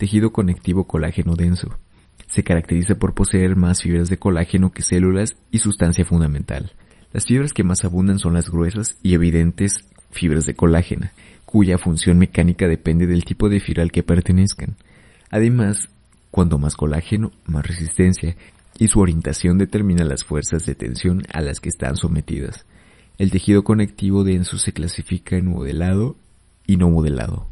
Tejido conectivo colágeno denso. Se caracteriza por poseer más fibras de colágeno que células y sustancia fundamental. Las fibras que más abundan son las gruesas y evidentes fibras de colágeno, cuya función mecánica depende del tipo de fibra al que pertenezcan. Además, cuanto más colágeno, más resistencia, y su orientación determina las fuerzas de tensión a las que están sometidas. El tejido conectivo denso se clasifica en modelado y no modelado.